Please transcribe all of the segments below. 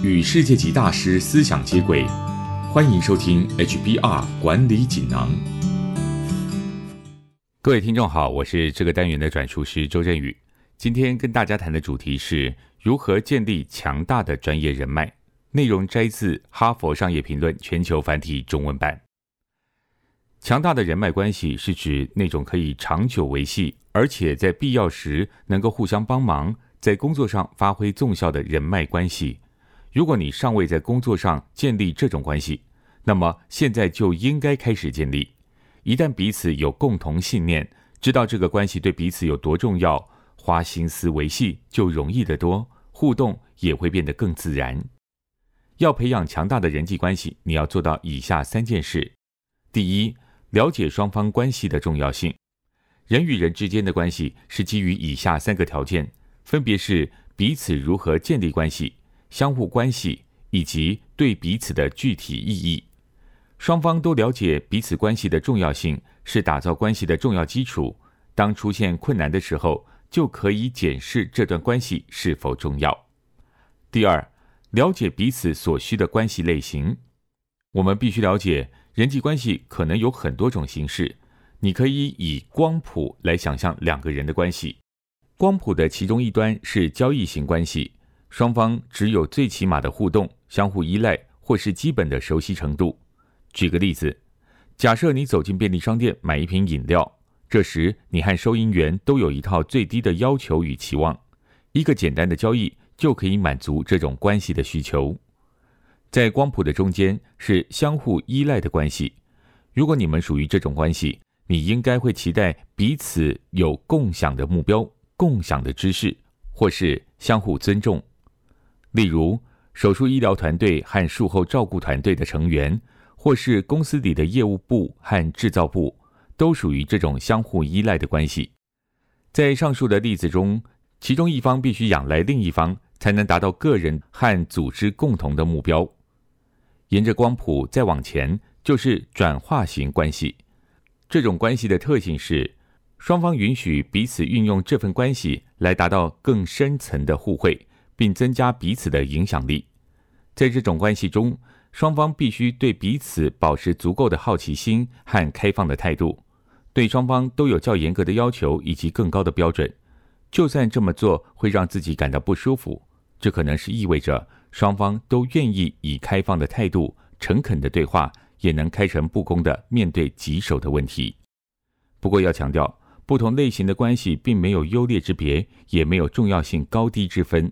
与世界级大师思想接轨，欢迎收听 HBR 管理锦囊。各位听众好，我是这个单元的转述师周振宇。今天跟大家谈的主题是如何建立强大的专业人脉，内容摘自《哈佛商业评论》全球繁体中文版。强大的人脉关系是指那种可以长久维系，而且在必要时能够互相帮忙，在工作上发挥纵效的人脉关系。如果你尚未在工作上建立这种关系，那么现在就应该开始建立。一旦彼此有共同信念，知道这个关系对彼此有多重要，花心思维系就容易得多，互动也会变得更自然。要培养强大的人际关系，你要做到以下三件事：第一，了解双方关系的重要性。人与人之间的关系是基于以下三个条件，分别是彼此如何建立关系。相互关系以及对彼此的具体意义，双方都了解彼此关系的重要性，是打造关系的重要基础。当出现困难的时候，就可以检视这段关系是否重要。第二，了解彼此所需的关系类型。我们必须了解人际关系可能有很多种形式。你可以以光谱来想象两个人的关系。光谱的其中一端是交易型关系。双方只有最起码的互动、相互依赖或是基本的熟悉程度。举个例子，假设你走进便利商店买一瓶饮料，这时你和收银员都有一套最低的要求与期望。一个简单的交易就可以满足这种关系的需求。在光谱的中间是相互依赖的关系。如果你们属于这种关系，你应该会期待彼此有共享的目标、共享的知识，或是相互尊重。例如，手术医疗团队和术后照顾团队的成员，或是公司里的业务部和制造部，都属于这种相互依赖的关系。在上述的例子中，其中一方必须仰赖另一方，才能达到个人和组织共同的目标。沿着光谱再往前，就是转化型关系。这种关系的特性是，双方允许彼此运用这份关系来达到更深层的互惠。并增加彼此的影响力。在这种关系中，双方必须对彼此保持足够的好奇心和开放的态度，对双方都有较严格的要求以及更高的标准。就算这么做会让自己感到不舒服，这可能是意味着双方都愿意以开放的态度、诚恳的对话，也能开诚布公的面对棘手的问题。不过要强调，不同类型的关系并没有优劣之别，也没有重要性高低之分。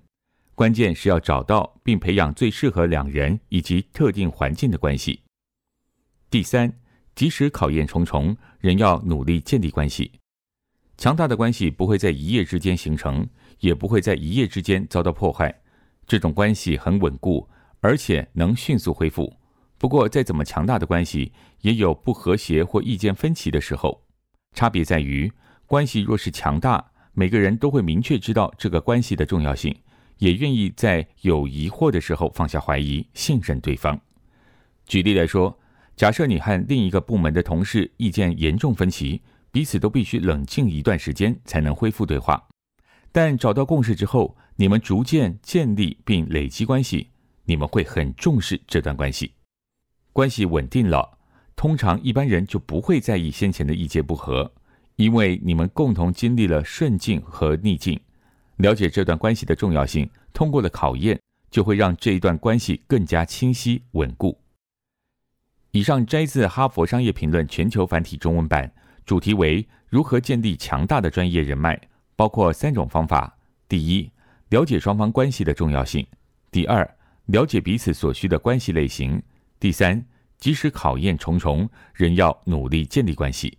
关键是要找到并培养最适合两人以及特定环境的关系。第三，即使考验重重，仍要努力建立关系。强大的关系不会在一夜之间形成，也不会在一夜之间遭到破坏。这种关系很稳固，而且能迅速恢复。不过，再怎么强大的关系，也有不和谐或意见分歧的时候。差别在于，关系若是强大，每个人都会明确知道这个关系的重要性。也愿意在有疑惑的时候放下怀疑，信任对方。举例来说，假设你和另一个部门的同事意见严重分歧，彼此都必须冷静一段时间才能恢复对话。但找到共识之后，你们逐渐建立并累积关系，你们会很重视这段关系。关系稳定了，通常一般人就不会在意先前的意见不合，因为你们共同经历了顺境和逆境。了解这段关系的重要性，通过了考验，就会让这一段关系更加清晰稳固。以上摘自《哈佛商业评论》全球繁体中文版，主题为如何建立强大的专业人脉，包括三种方法：第一，了解双方关系的重要性；第二，了解彼此所需的关系类型；第三，即使考验重重，仍要努力建立关系。